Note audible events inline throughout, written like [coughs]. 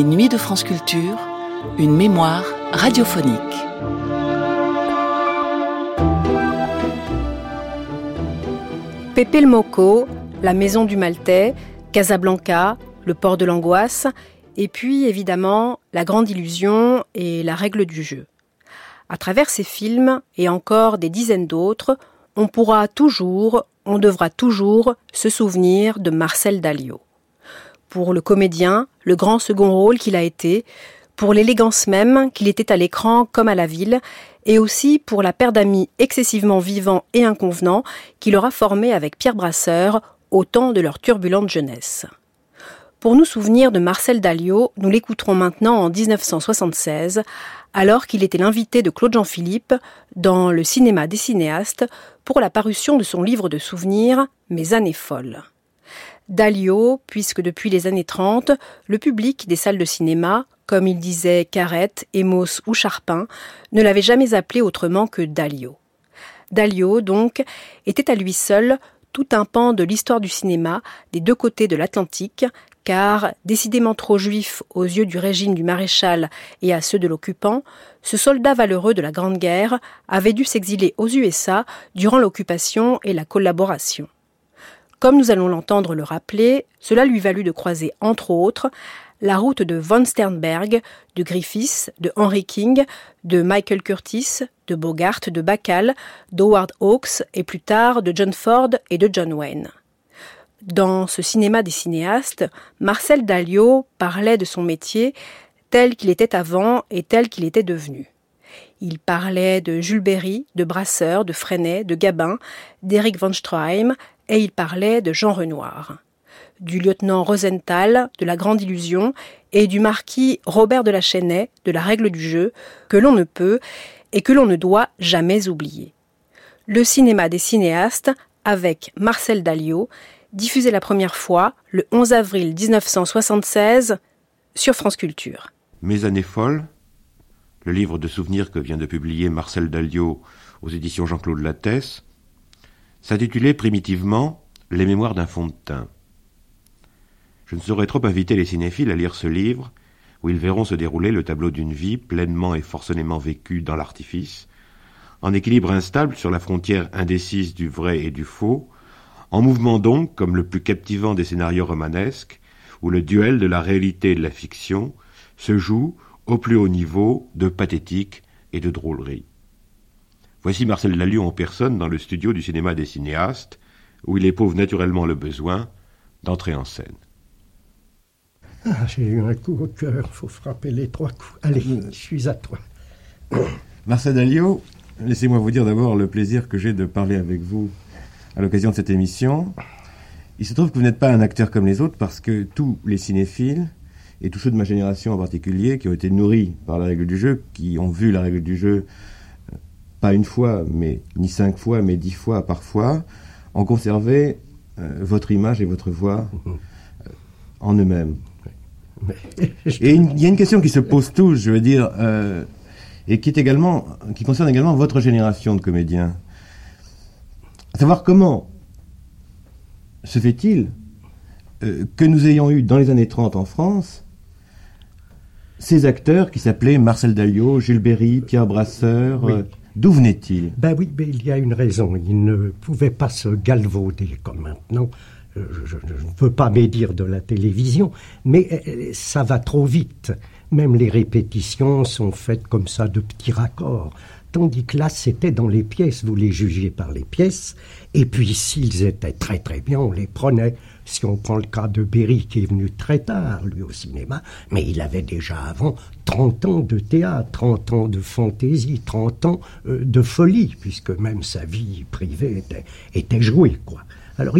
Les nuits de France Culture, une mémoire radiophonique. Pépé le Moco, la maison du Maltais, Casablanca, le port de l'angoisse, et puis évidemment la grande illusion et la règle du jeu. À travers ces films et encore des dizaines d'autres, on pourra toujours, on devra toujours se souvenir de Marcel Dalio pour le comédien, le grand second rôle qu'il a été, pour l'élégance même qu'il était à l'écran comme à la ville, et aussi pour la paire d'amis excessivement vivants et inconvenants qu'il aura formé avec Pierre Brasseur au temps de leur turbulente jeunesse. Pour nous souvenir de Marcel Dalio, nous l'écouterons maintenant en 1976, alors qu'il était l'invité de Claude Jean-Philippe dans le cinéma des cinéastes pour la parution de son livre de souvenirs Mes années folles. Dalio, puisque depuis les années 30, le public des salles de cinéma, comme il disait Carrette, Emos ou Charpin, ne l'avait jamais appelé autrement que Dalio. Dalio, donc, était à lui seul tout un pan de l'histoire du cinéma des deux côtés de l'Atlantique, car, décidément trop juif aux yeux du régime du maréchal et à ceux de l'occupant, ce soldat valeureux de la Grande Guerre avait dû s'exiler aux USA durant l'occupation et la collaboration. Comme nous allons l'entendre le rappeler, cela lui valut de croiser, entre autres, la route de von Sternberg, de Griffiths, de Henry King, de Michael Curtis, de Bogart, de Bacall, d'Howard Hawks et plus tard de John Ford et de John Wayne. Dans ce cinéma des cinéastes, Marcel Dalio parlait de son métier tel qu'il était avant et tel qu'il était devenu. Il parlait de Jules Berry, de Brasseur, de Freinet, de Gabin, d'Eric von Stroheim, et il parlait de Jean Renoir, du lieutenant Rosenthal de La Grande Illusion et du marquis Robert de la Chesnaye de La Règle du jeu, que l'on ne peut et que l'on ne doit jamais oublier. Le cinéma des cinéastes avec Marcel Dalio, diffusé la première fois le 11 avril 1976 sur France Culture. Mes années folles, le livre de souvenirs que vient de publier Marcel Dalio aux éditions Jean-Claude Lattès, s'intitulait primitivement Les mémoires d'un fond de teint. Je ne saurais trop inviter les cinéphiles à lire ce livre, où ils verront se dérouler le tableau d'une vie pleinement et forcément vécue dans l'artifice, en équilibre instable sur la frontière indécise du vrai et du faux, en mouvement donc comme le plus captivant des scénarios romanesques, où le duel de la réalité et de la fiction se joue au plus haut niveau de pathétique et de drôlerie. Voici Marcel Lalieu en personne dans le studio du cinéma des cinéastes, où il éprouve naturellement le besoin d'entrer en scène. Ah, j'ai eu un coup au cœur, faut frapper les trois coups. Allez, je suis à toi. [coughs] Marcel Dalio, laissez-moi vous dire d'abord le plaisir que j'ai de parler avec vous à l'occasion de cette émission. Il se trouve que vous n'êtes pas un acteur comme les autres parce que tous les cinéphiles, et tous ceux de ma génération en particulier, qui ont été nourris par la règle du jeu, qui ont vu la règle du jeu pas une fois, mais ni cinq fois, mais dix fois parfois, ont conservé euh, votre image et votre voix euh, en eux-mêmes. Et il y a une question qui se pose tous, je veux dire, euh, et qui est également, qui concerne également votre génération de comédiens. À savoir comment se fait-il que nous ayons eu dans les années 30 en France ces acteurs qui s'appelaient Marcel Dalliot, Jules Berry, Pierre Brasseur, D'où venait-il? Ben oui, ben il y a une raison. Il ne pouvait pas se galvauder comme maintenant. Euh, je, ne peux pas médire de la télévision, mais euh, ça va trop vite. Même les répétitions sont faites comme ça de petits raccords. Tandis que là, c'était dans les pièces, vous les jugiez par les pièces, et puis s'ils étaient très très bien, on les prenait. Si on prend le cas de Berry, qui est venu très tard, lui, au cinéma, mais il avait déjà avant 30 ans de théâtre, 30 ans de fantaisie, 30 ans euh, de folie, puisque même sa vie privée était jouée, quoi. Alors,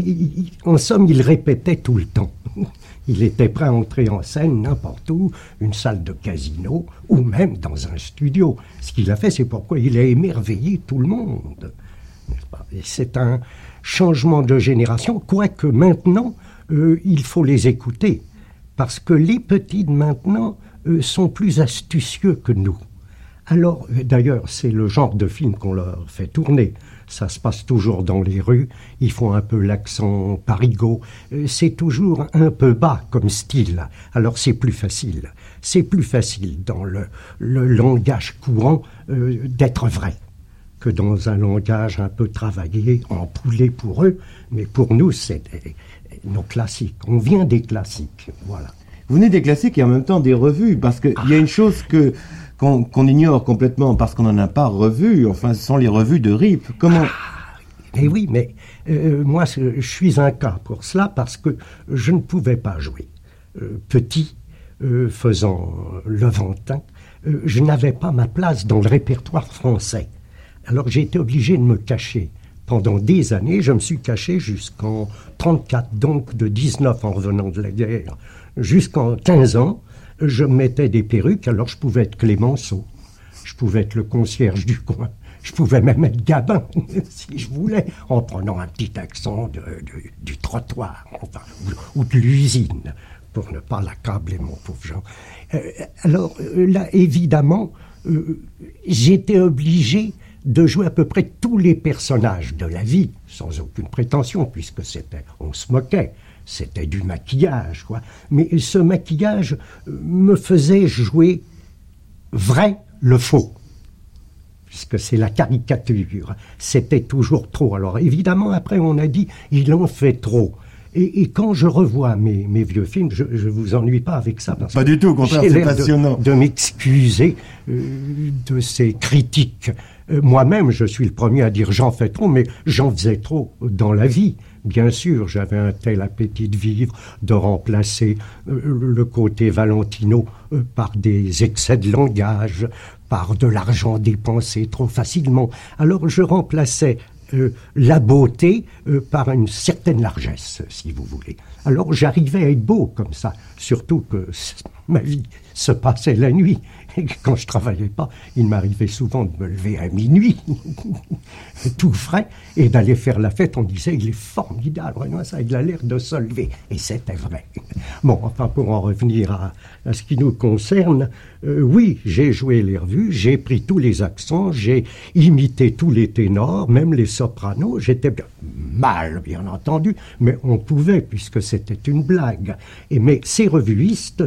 en somme, il répétait tout le temps. [laughs] Il était prêt à entrer en scène n'importe où, une salle de casino ou même dans un studio. Ce qu'il a fait, c'est pourquoi il a émerveillé tout le monde. C'est un changement de génération, quoique maintenant, euh, il faut les écouter. Parce que les petits de maintenant euh, sont plus astucieux que nous. Alors, euh, d'ailleurs, c'est le genre de film qu'on leur fait tourner. Ça se passe toujours dans les rues, ils font un peu l'accent parigot. C'est toujours un peu bas comme style, alors c'est plus facile. C'est plus facile dans le, langage courant d'être vrai que dans un langage un peu travaillé, empoulé pour eux, mais pour nous, c'est nos classiques. On vient des classiques, voilà. Vous venez des classiques et en même temps des revues, parce qu'il y a une chose que qu'on ignore complètement parce qu'on n'en a pas revu, enfin, ce sont les revues de RIP. Comment Mais oui, mais euh, moi, je suis un cas pour cela parce que je ne pouvais pas jouer. Euh, petit, euh, faisant le ventin, je n'avais pas ma place dans le répertoire français. Alors j'ai été obligé de me cacher. Pendant des années, je me suis caché jusqu'en 34, donc de 19 en revenant de la guerre, jusqu'en 15 ans, je mettais des perruques, alors je pouvais être Clémenceau, je pouvais être le concierge du coin, je pouvais même être Gabin, [laughs] si je voulais, en prenant un petit accent du trottoir, ou, de l'usine, pour ne pas l'accabler, mon pauvre Jean. Euh, alors euh, là, évidemment, euh, j'étais obligé de jouer à peu près tous les personnages de la vie, sans aucune prétention, puisque c'était, on se moquait, c'était du maquillage, quoi. Mais ce maquillage euh, me faisait jouer vrai le faux, puisque c'est la caricature. C'était toujours trop. Alors évidemment, après, on a dit, il en fait trop. Et, quand je revois mes, mes vieux films, je ne vous ennuie pas avec ça. pas du tout, au contraire, c'est passionnant. De, m'excuser euh, de ces critiques euh, moi-même, je suis le premier à dire j'en fais trop, mais j'en faisais trop dans la vie. Bien sûr, j'avais un tel appétit de vivre, de remplacer euh, le côté Valentino euh, par des excès de langage, par de l'argent dépensé trop facilement. Alors je remplaçais la beauté par une certaine largesse, si vous voulez. Alors j'arrivais à être beau comme ça, surtout que ma vie se passait la nuit. [laughs] Quand je travaillais pas, il m'arrivait souvent de me lever à minuit, [laughs] tout frais, et d'aller faire la fête. On disait, il est formidable, ça, il a l'air de se lever. Et c'était vrai. Bon, enfin, pour en revenir à, ce qui nous concerne, euh, oui, j'ai joué les revues, j'ai pris tous les accents, j'ai imité tous les ténors, même les sopranos. J'étais mal, bien entendu, mais on pouvait, puisque c'était une blague. Et mais ces revuistes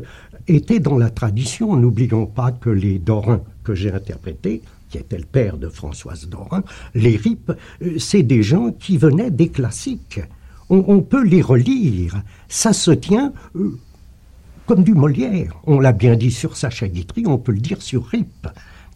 était dans la tradition. N'oublions pas que les Dorins que j'ai interprétés, qui était le père de Françoise Dorin, les RIP, euh, c'est des gens qui venaient des classiques. On, peut les relire. Ça se tient euh, comme du Molière. On l'a bien dit sur Sacha Guitry, on peut le dire sur RIP,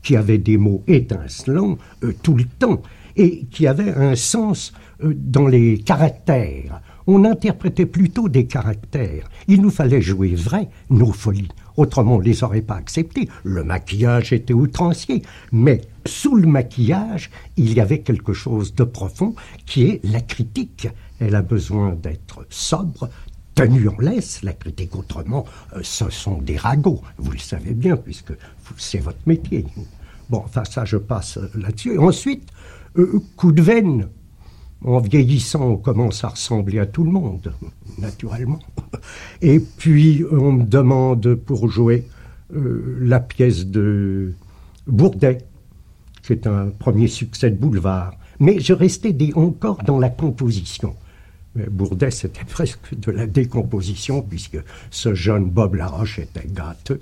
qui avait des mots étincelants euh, tout le temps et qui avait un sens dans les caractères on interprétait plutôt des caractères. Il nous fallait jouer vrai nos folies. Autrement, on les aurait pas acceptées. Le maquillage était outrancier. Mais sous le maquillage, il y avait quelque chose de profond qui est la critique. Elle a besoin d'être sobre, tenue en laisse. La critique, autrement, euh, ce sont des ragots. Vous le savez bien, puisque c'est votre métier. Bon, enfin, ça, je passe là-dessus. Ensuite, euh, coup de veine en vieillissant, on commence à ressembler à tout le monde, [laughs] naturellement. Et puis, on me demande pour jouer euh, la pièce de Bourdet, qui est un premier succès de boulevard. Mais je restais encore dans la composition. Bourdet, c'était [laughs] presque de la décomposition, puisque ce jeune Bob Laroche était gâteux.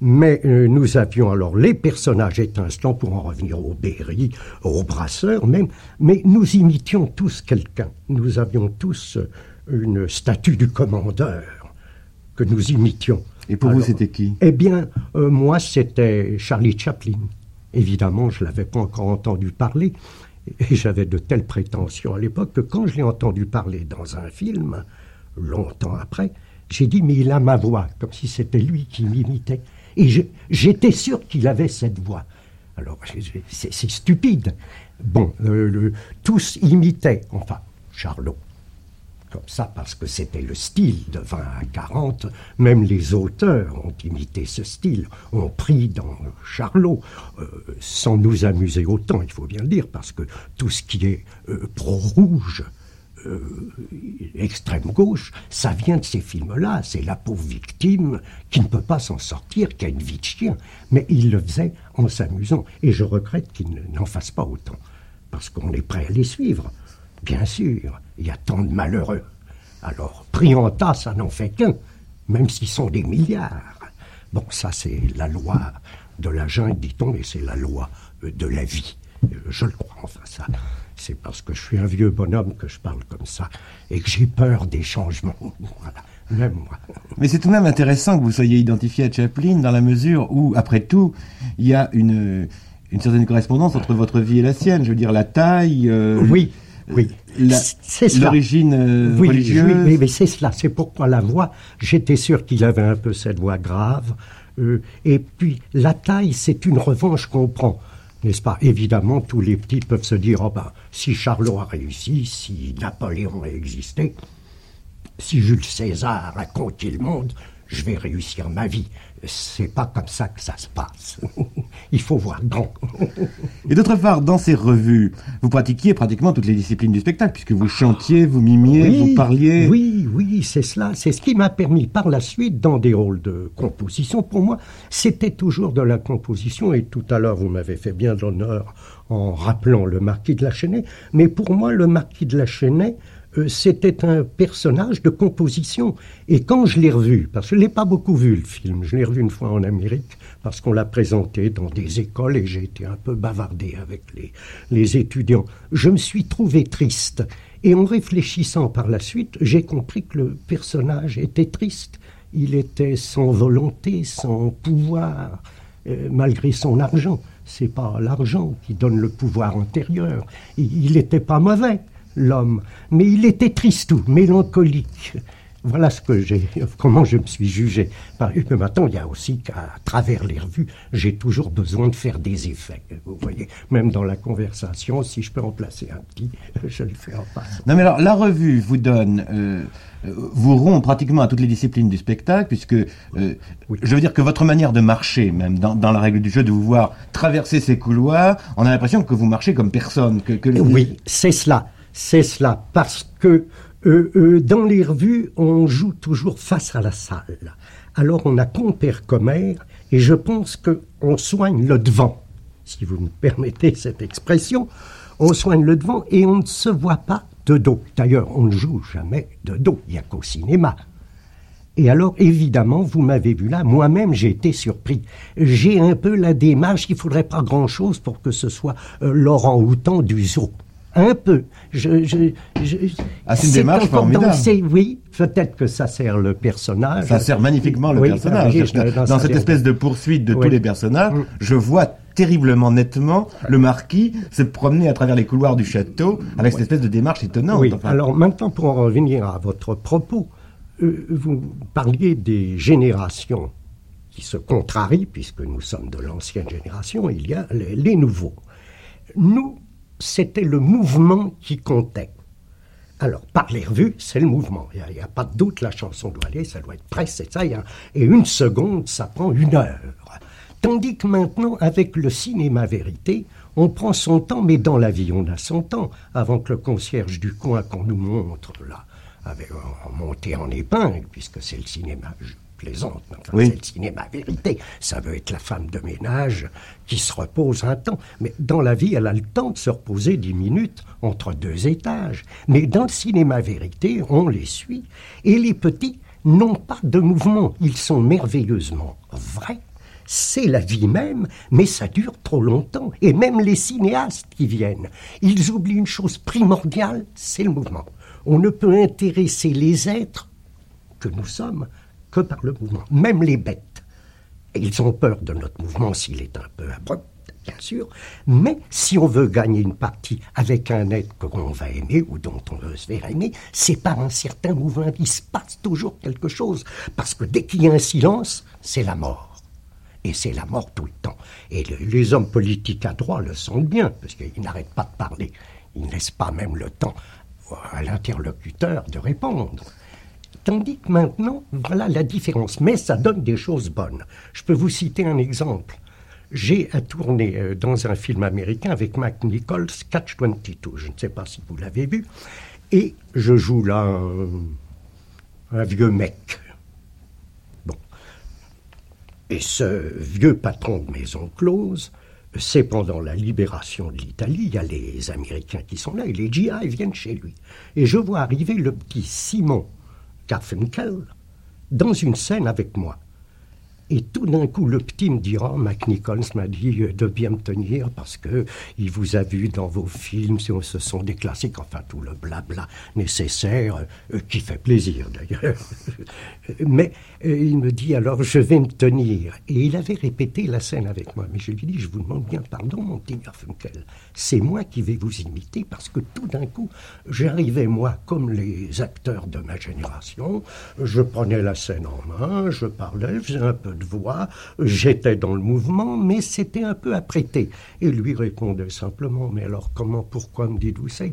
Mais euh, nous avions alors les personnages étincelants, pour en revenir au Berry, au Brasseur même, mais nous imitions tous quelqu'un. Nous avions tous euh, une statue du commandeur que nous imitions. Et pour vous, c'était qui? Eh bien, euh, moi, c'était Charlie Chaplin. Évidemment, je ne l'avais pas encore entendu parler, et j'avais de telles prétentions à l'époque que quand je l'ai entendu parler dans un film, longtemps après, j'ai dit, mais il a ma voix, comme si c'était lui qui m'imitait. Et j'étais sûr qu'il avait cette voix. Alors, c'est stupide. Bon, tous imitaient, enfin, Charlot, comme ça parce que c'était le style de 20 à 40. Même les auteurs ont imité ce style, ont pris dans Charlot, euh, sans nous amuser autant, il faut bien le dire, parce que tout ce qui est euh, pro-rouge, euh, extrême gauche, ça vient de ces films-là. C'est la pauvre victime qui ne peut pas s'en sortir, qui a une vie chien. Mais il le faisait en s'amusant. Et je regrette qu'il n'en fasse pas autant. Parce qu'on est prêt à les suivre. Bien sûr, il y a tant de malheureux. Alors, pris en tas, ça n'en fait qu'un, même s'ils sont des milliards. Bon, ça, c'est la loi de la jungle, dit-on, et c'est la loi euh, de la vie. Euh, je le crois, enfin, ça. C'est parce que je suis un vieux bonhomme que je parle comme ça, et que j'ai peur des changements. Voilà. Même moi. Mais c'est tout de même intéressant que vous soyez identifié à Chaplin dans la mesure où, après tout, il y a une, une certaine correspondance entre votre vie et la sienne. Je veux dire, la taille. Euh, oui. Oui, c'est L'origine euh, oui, religieuse. Oui, mais, c'est cela. C'est pourquoi la voix, j'étais sûr qu'il avait un peu cette voix grave. Euh, et puis, la taille, c'est une revanche qu'on prend. N'est-ce pas Évidemment, tous les petits peuvent se dire oh ben, si Charlot a réussi, si Napoléon a existé, si Jules César a conquis le monde, je vais réussir ma vie. C'est pas comme ça que ça se passe. [laughs] Il faut voir grand. Et d'autre part, dans ces revues, vous pratiquiez pratiquement toutes les disciplines du spectacle, puisque vous chantiez, vous mimiez, vous parliez. Oui, oui, c'est cela. C'est ce qui m'a permis par la suite, dans des rôles de composition, pour moi, c'était toujours de la composition. Et tout à l'heure, vous m'avez fait bien l'honneur en rappelant le marquis de la Chênaie. Mais pour moi, le marquis de la Chênaie, c'était un personnage de composition. Et quand je l'ai revu, parce que je ne l'ai pas beaucoup vu le film, je l'ai revu une fois en Amérique, parce qu'on l'a présenté dans des écoles et j'ai été un peu bavardé avec les, les étudiants, je me suis trouvé triste. Et en réfléchissant par la suite, j'ai compris que le personnage était triste. Il était sans volonté, sans pouvoir, euh, malgré son argent. C'est pas l'argent qui donne le pouvoir intérieur. Il n'était pas mauvais, l'homme, mais il était tristou, mélancolique. Voilà ce que j'ai, [laughs] comment je me suis jugé. Mais maintenant, il y a aussi qu'à travers les revues, j'ai toujours besoin de faire des effets. Vous voyez, même dans la conversation, si je peux en placer un petit, [laughs] je le fais en passe. Non, mais alors, la revue vous donne, euh, vous rompt pratiquement à toutes les disciplines du spectacle, puisque euh, je veux dire que votre manière de marcher, même dans, la règle du jeu, de vous voir traverser ces couloirs, on a l'impression que vous marchez comme personne. Que, Oui, c'est cela. C'est cela, parce que euh, euh, dans les revues, on joue toujours face à la salle. Alors on a compère commère, et je pense qu'on soigne le devant, si vous me permettez cette expression. On soigne le devant et on ne se voit pas de dos. D'ailleurs, on ne joue jamais de dos, il n'y a qu'au cinéma. Et alors, évidemment, vous m'avez vu là, moi-même j'ai été surpris. J'ai un peu la démarche, il ne faudrait pas grand-chose pour que ce soit euh, Laurent Houtan du zoo. Un peu. Je, je, ah, c'est une démarche formidable. Oui, peut-être que ça sert le personnage. Ça sert magnifiquement le personnage. dans, cette espèce de poursuite de tous les personnages, mm. je vois terriblement nettement le marquis se promener à travers les couloirs du château avec cette espèce de démarche étonnante. Oui. Alors maintenant, pour en revenir à votre propos, euh, vous parliez des générations qui se contrarient, puisque nous sommes de l'ancienne génération, il y a les, les nouveaux. Nous, c'était le mouvement qui comptait. Alors, par les revues, c'est le mouvement. Il n'y a, pas de doute, la chanson doit aller, ça doit être presse, c'est ça. et une seconde, ça prend une heure. Tandis que maintenant, avec le cinéma vérité, on prend son temps, mais dans la vie, on a son temps. Avant que le concierge du coin qu'on nous montre, là, avait monté en épingle, puisque c'est le cinéma plaisante, c'est le cinéma vérité. Ça veut être la femme de ménage qui se repose un temps. Mais dans la vie, elle a le temps de se reposer dix minutes entre deux étages. Mais dans le cinéma vérité, on les suit. Et les petits n'ont pas de mouvement. Ils sont merveilleusement vrais. C'est la vie même, mais ça dure trop longtemps. Et même les cinéastes qui viennent, ils oublient une chose primordiale, c'est le mouvement. On ne peut intéresser les êtres que nous sommes que par le mouvement, même les bêtes. Ils ont peur de notre mouvement s'il est un peu abrupt, bien sûr, mais si on veut gagner une partie avec un être qu'on va aimer ou dont on veut se faire aimer, c'est par un certain mouvement. Il se passe toujours quelque chose, parce que dès qu'il y a un silence, c'est la mort. Et c'est la mort tout le temps. Et les hommes politiques à droite le sentent bien, parce qu'ils n'arrêtent pas de parler. Ils ne laissent pas même le temps à l'interlocuteur de répondre. Tandis que maintenant, voilà la différence. Mais ça donne des choses bonnes. Je peux vous citer un exemple. J'ai à tourner euh, dans un film américain avec Mac Nichols, Catch 22. Je ne sais pas si vous l'avez vu. Et je joue là un, un vieux mec. Bon. Et ce vieux patron de maison close, c'est pendant la libération de l'Italie, il y a les Américains qui sont là, et les GI viennent chez lui. Et je vois arriver le petit Simon Dans une scène avec moi. Et tout d'un coup, le petit me dira, Mac Nichols m'a dit de bien me tenir parce que il vous a vu dans vos films, ce sont des classiques, enfin tout le blabla nécessaire, euh, qui fait plaisir d'ailleurs. [laughs] Mais euh, il me dit alors, je vais me tenir. Et il avait répété la scène avec moi. Mais je lui dis, je vous demande bien pardon, mon petit Garfunkel. C'est moi qui vais vous imiter parce que tout d'un coup, j'arrivais moi comme les acteurs de ma génération. Je prenais la scène en main, je parlais, je faisais un peu de voix, j'étais dans le mouvement, mais c'était un peu apprêté. Et lui répondait simplement, mais alors comment, pourquoi me dites-vous ça?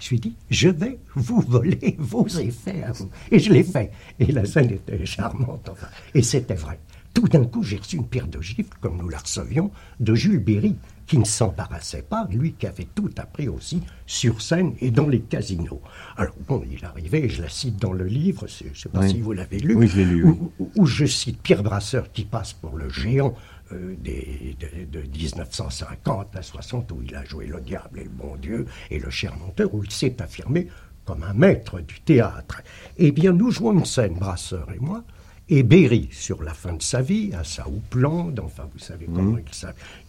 Je lui dis, je vais vous voler [laughs] vos effets à vous. Et je l'ai fait. Et la scène était charmante, enfin. Et c'était vrai. Tout d'un coup, j'ai reçu une paire de gifles, comme nous la recevions, de Jules Berry, qui ne s'embarrassait pas, lui qui avait tout appris aussi sur scène et dans les casinos. Alors bon, il arrivait, je la cite dans le livre, je ne sais pas si vous l'avez lu, oui, je lu où, je cite Pierre Brasseur qui passe pour le géant euh, des, de, 1950 à 60, où il a joué le diable et le bon Dieu et le cher menteur, où il s'est affirmé comme un maître du théâtre. Eh bien, nous jouons une scène, Brasseur et moi, et Berry, sur la fin de sa vie, à sa houppelande, enfin vous savez comment mmh.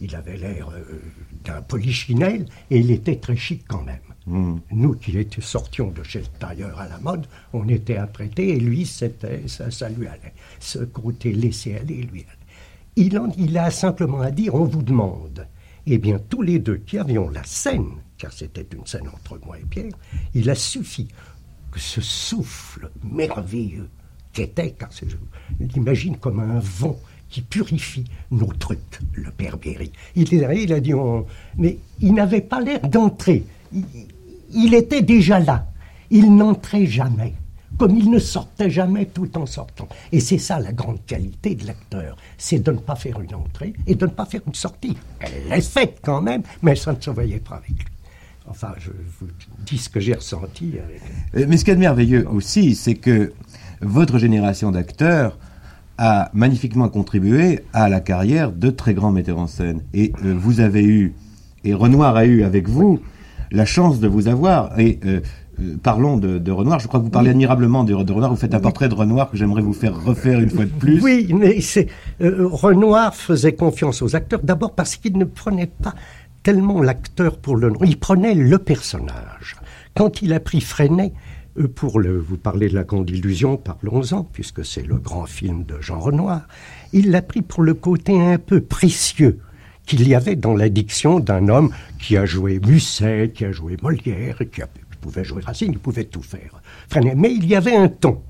il, il avait l'air euh, d'un polichinelle, et il était très chic quand même. Mmh. Nous qui étions, sortions de chez le tailleur à la mode, on était apprêtés, et lui, c'était, ça, ça lui allait. Ce côté laisser aller, lui allait. Il, en, il a simplement à dire, on vous demande. Eh bien, tous les deux qui avions la scène, car c'était une scène entre moi et Pierre, il a suffi que ce souffle merveilleux qu'était, car je l'imagine comme un vent qui purifie nos trucs, le père Berry. Il est il a dit, mais il n'avait pas l'air d'entrer. Il, était déjà là. Il n'entrait jamais, comme il ne sortait jamais tout en sortant. Et c'est ça la grande qualité de l'acteur, c'est de ne pas faire une entrée et de ne pas faire une sortie. Elle est faite quand même, mais ça ne se voyait pas avec lui. Enfin, je vous dis ce que j'ai ressenti. Euh, mais ce qui est merveilleux aussi, c'est que votre génération d'acteurs a magnifiquement contribué à la carrière de très grands metteurs en scène. Et euh, vous avez eu, et Renoir a eu avec vous, la chance de vous avoir. Et euh, euh, parlons de, Renoir. Je crois que vous parlez admirablement de, Renoir. Vous faites un portrait de Renoir que j'aimerais vous faire refaire une fois de plus. Oui, mais c'est Renoir faisait confiance aux acteurs d'abord parce qu'il ne prenait pas tellement l'acteur pour le nom. Il prenait le personnage. Quand il a pris Freinet, pour le, vous parler de la grande illusion, parlons-en, puisque c'est le grand film de Jean Renoir. Il l'a pris pour le côté un peu précieux qu'il y avait dans l'addiction d'un homme qui a joué Musset, qui a joué Molière, qui, pouvait jouer Racine, il pouvait tout faire. Mais il y avait un ton,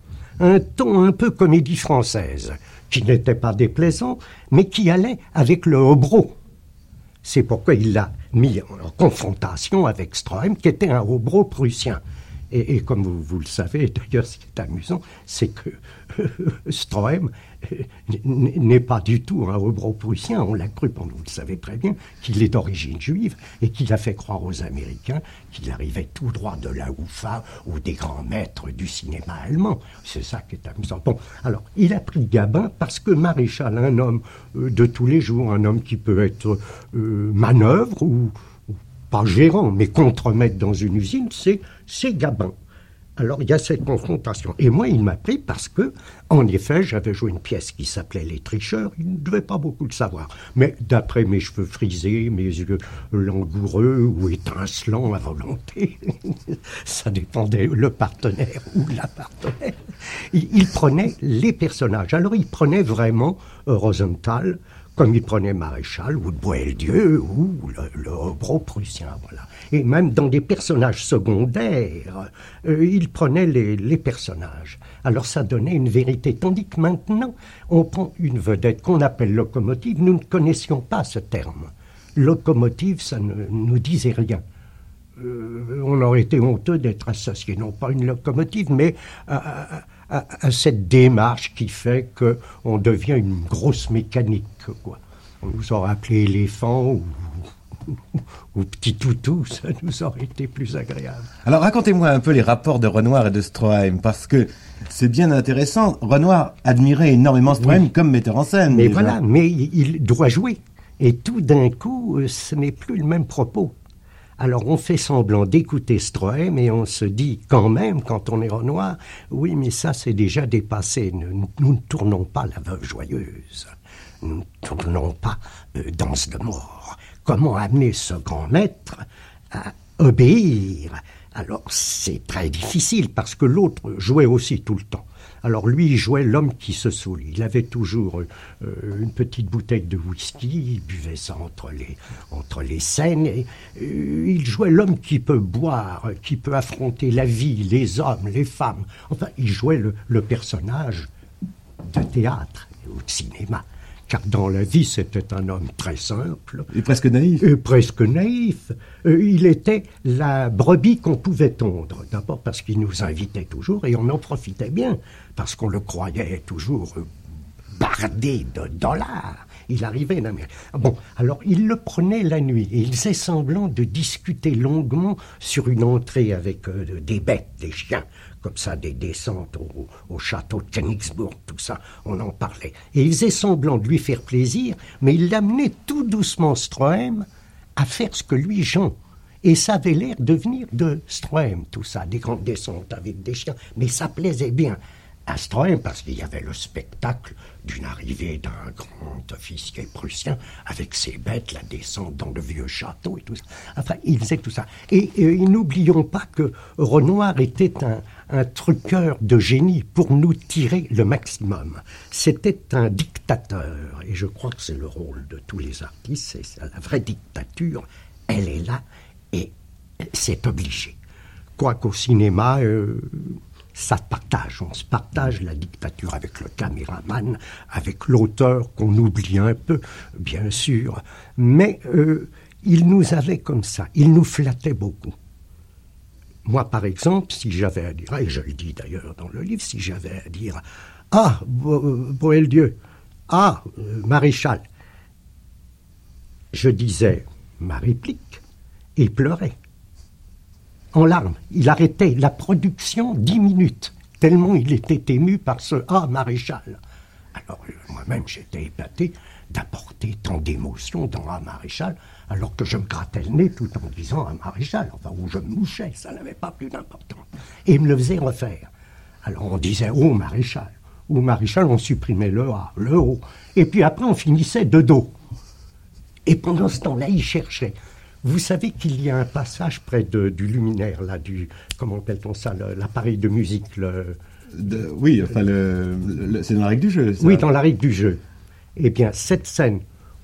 un ton un peu comédie française, qui n'était pas déplaisant, mais qui allait avec le hobro. C'est pourquoi il l'a mis en confrontation avec Stroheim, qui était un hobro prussien. Et, comme vous, le savez, d'ailleurs, ce qui est amusant, c'est que Stroheim euh, n'est pas du tout un hobro-prussien. On l'a cru, vous le savez très bien, qu'il est d'origine juive et qu'il a fait croire aux Américains qu'il arrivait tout droit de la Oufa ou des grands maîtres du cinéma allemand. C'est ça qui est amusant. Bon, alors, il a pris Gabin parce que Maréchal, un homme euh, de tous les jours, un homme qui peut être euh, manœuvre ou, pas gérant, mais contre-maître dans une usine, c'est, c'est Gabin. Alors il y a cette confrontation. Et moi, il m'a pris parce que, en effet, j'avais joué une pièce qui s'appelait Les Tricheurs. Il ne devait pas beaucoup le savoir. Mais d'après mes cheveux frisés, mes yeux langoureux ou étincelants à volonté, [laughs] ça dépendait le partenaire ou la partenaire. Il, prenait les personnages. Alors il prenait vraiment euh, Rosenthal, comme il prenait Maréchal ou Boieldieu ou le, le prussien, voilà. Et même dans des personnages secondaires, euh, il prenait les, les, personnages. Alors ça donnait une vérité. Tandis que maintenant, on prend une vedette qu'on appelle locomotive. Nous ne connaissions pas ce terme. Locomotive, ça ne nous disait rien. euh, on aurait été honteux d'être associé, non pas une locomotive, mais à, cette démarche qui fait qu'on devient une grosse mécanique. Quoi. On nous aurait appelé éléphant ou, [laughs] ou, petit toutou, ça nous aurait été plus agréable. Alors racontez-moi un peu les rapports de Renoir et de Stroheim, parce que c'est bien intéressant. Renoir admirait énormément Stroheim comme metteur en scène. Mais voilà, mais il doit jouer. Et tout d'un coup, euh, ce n'est plus le même propos. Alors on fait semblant d'écouter Stroheim et on se dit quand même, quand on est Renoir, oui mais ça c'est déjà dépassé, nous, ne tournons pas la veuve joyeuse, nous ne tournons pas euh, danse de mort. Comment amener ce grand maître à obéir? Alors c'est très difficile parce que l'autre jouait aussi tout le temps. Alors lui, il jouait l'homme qui se saoule. Il avait toujours euh, une petite bouteille de whisky, il buvait ça entre les, entre les scènes. Et, euh, il jouait l'homme qui peut boire, qui peut affronter la vie, les hommes, les femmes. Enfin, il jouait le personnage de théâtre ou de cinéma car dans la vie c'était un homme très simple. Et presque naïf. Et presque naïf. Euh, il était la brebis qu'on pouvait tondre. D'abord parce qu'il nous invitait toujours et on en profitait bien, parce qu'on le croyait toujours bardé de dollars. Il arrivait d'Amérique. Bon, alors il le prenait la nuit et il faisait semblant de discuter longuement sur une entrée avec euh, des bêtes, des chiens comme ça, des descentes au, château de Königsbourg, tout ça, on en parlait. Et il faisait semblant de lui faire plaisir, mais il l'amenait tout doucement, Stroheim, à faire ce que lui, Jean. Et ça avait l'air de venir de Stroheim, tout ça, des grandes descentes avec des chiens. Mais ça plaisait bien Stroheim parce qu'il y avait le spectacle d'une arrivée d'un grand officier prussien avec ses bêtes, la descente dans le vieux château et tout ça. Enfin, il faisait tout ça. Et, et n'oublions pas que Renoir était un, un truqueur de génie pour nous tirer le maximum. C'était un dictateur, et je crois que c'est le rôle de tous les artistes, c'est la vraie dictature, elle est là, et c'est obligé. Quoiqu'au cinéma, euh, ça partage, on se partage la dictature avec le caméraman, avec l'auteur qu'on oublie un peu, bien sûr, mais euh, il nous avait comme ça, il nous flattait beaucoup. Moi, par exemple, si j'avais à dire, et je le dis d'ailleurs dans le livre, si j'avais à dire Ah, Boel-Dieu, ah, euh, maréchal, je disais ma réplique et pleurait. En larmes. Il arrêtait la production dix minutes, tellement il était ému par ce Ah, maréchal. Alors, euh, moi-même, j'étais épaté d'apporter tant d'émotions dans un maréchal, alors que je me grattais le nez tout en disant un maréchal, enfin, où je me mouchais, ça n'avait pas plus d'importance. Et il me le faisait refaire. Alors on disait oh maréchal, ou maréchal, on supprimait le A, le O, et puis après on finissait de dos. Et pendant ce temps-là, il cherchait. Vous savez qu'il y a un passage près de, du luminaire, là, du, comment appelle-t-on ça, l'appareil de musique, le... oui, enfin, c'est dans la règle du jeu. Oui, dans la règle du jeu. Eh bien, cette scène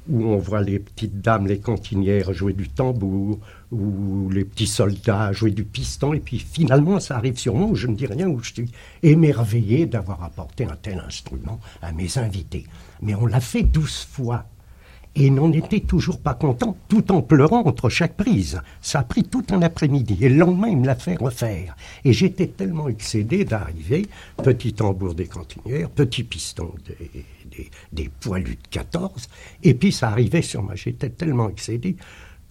où on voit les petites dames, les cantinières jouer du tambour, ou les petits soldats jouer du piston, et puis finalement ça arrive sur moi où je ne dis rien, où je suis émerveillé d'avoir apporté un tel instrument à mes invités. Mais on l'a fait douze fois. Et n'en était toujours pas content, tout en pleurant entre chaque prise. Ça a pris tout un après-midi. Et le lendemain, il me l'a fait refaire. Et j'étais tellement excédé d'arriver, petit tambour des cantinières, petit piston des, des, poilus de 14. Et puis ça arrivait sur moi. J'étais tellement excédé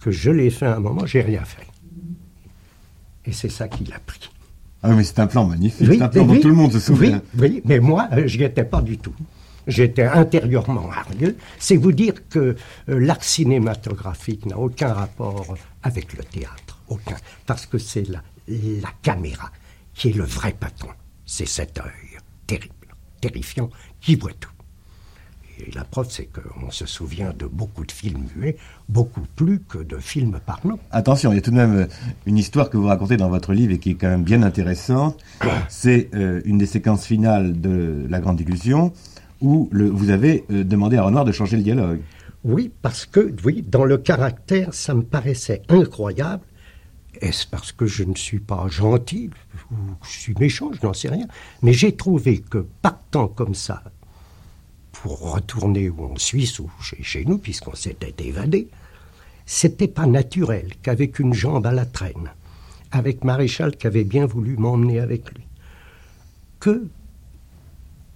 que je l'ai fait à un moment, j'ai rien fait. Et c'est ça qui l'a pris. Ah mais c'est un plan magnifique, c'est un plan dont tout le monde se souvient. Oui, mais moi, euh, je n'y étais pas du tout. J'étais intérieurement hargneux. C'est vous dire que euh, l'art cinématographique n'a aucun rapport avec le théâtre. Aucun. Parce que c'est la, la caméra qui est le vrai patron. C'est cet œil terrible, terrifiant, qui voit tout. Et la preuve, c'est qu'on se souvient de beaucoup de films muets, beaucoup plus que de films parlants. Attention, il y a tout de même euh, une histoire que vous racontez dans votre livre et qui est quand même bien intéressante. C'est euh, une des séquences finales de La Grande Illusion où vous avez euh, demandé à Renoir de changer le dialogue. Oui, parce que, oui, dans le caractère, ça me paraissait incroyable. Est-ce parce que je ne suis pas gentil ou je suis méchant, je n'en sais rien. Mais j'ai trouvé que partant comme ça, pour retourner en Suisse ou chez, nous, puisqu'on s'était évadé, c'était pas naturel qu'avec une jambe à la traîne, avec Maréchal qui avait bien voulu m'emmener avec lui, que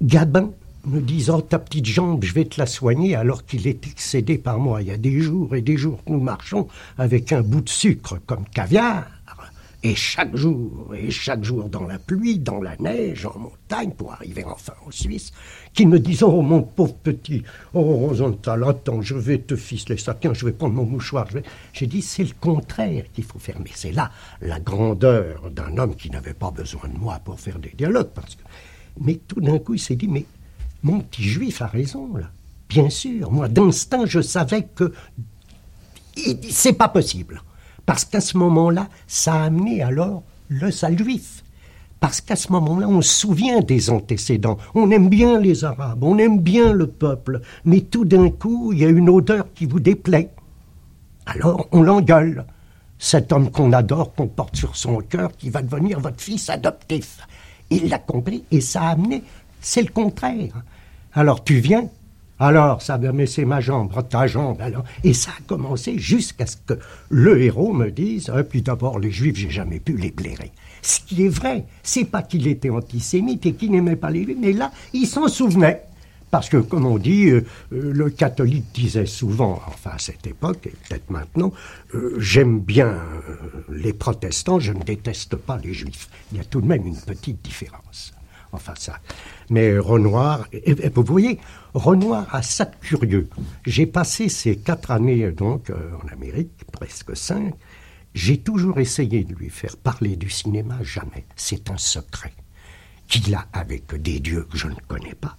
Gabin me disant ta petite jambe, je vais te la soigner, alors qu'il est excédé par moi. Il y a des jours et des jours que nous marchons avec un bout de sucre comme caviar. Et chaque jour, et chaque jour dans la pluie, dans la neige, en montagne, pour arriver enfin en Suisse, qui me disent Oh mon pauvre petit, oh Rosenthal, attends, je vais te ficeler ça, tiens, je vais prendre mon mouchoir. J'ai dit C'est le contraire qu'il faut faire. Mais c'est là la grandeur d'un homme qui n'avait pas besoin de moi pour faire des dialogues. Parce que... Mais tout d'un coup, il s'est dit Mais mon petit juif a raison, là. Bien sûr, moi, d'instinct, je savais que c'est pas possible. Parce qu'à ce moment-là, ça a amené alors le sale juif. Parce qu'à ce moment-là, on se souvient des antécédents. On aime bien les Arabes, on aime bien le peuple. Mais tout d'un coup, il y a une odeur qui vous déplaît. Alors, on l'engueule. Cet homme qu'on adore, qu'on porte sur son cœur, qui va devenir votre fils adoptif. Il l'a compris et ça a amené c'est le contraire. Alors tu viens, alors ça va c'est ma jambe, ta jambe, alors. Et ça a commencé jusqu'à ce que le héros me dise, et puis d'abord les juifs, j'ai jamais pu les blairer. Ce qui est vrai, c'est pas qu'il était antisémite et qu'il n'aimait pas les juifs, mais là, il s'en souvenait. Parce que, comme on dit, euh, euh, le catholique disait souvent, enfin à cette époque, et peut-être maintenant, euh, j'aime bien les protestants, je ne déteste pas les juifs. Il y a tout de même une petite différence. Enfin ça. Mais Renoir, vous voyez, Renoir a ça de curieux. J'ai passé ces quatre années donc euh, en Amérique, presque cinq. J'ai toujours essayé de lui faire parler du cinéma, jamais. C'est un secret qu'il a avec des dieux que je ne connais pas,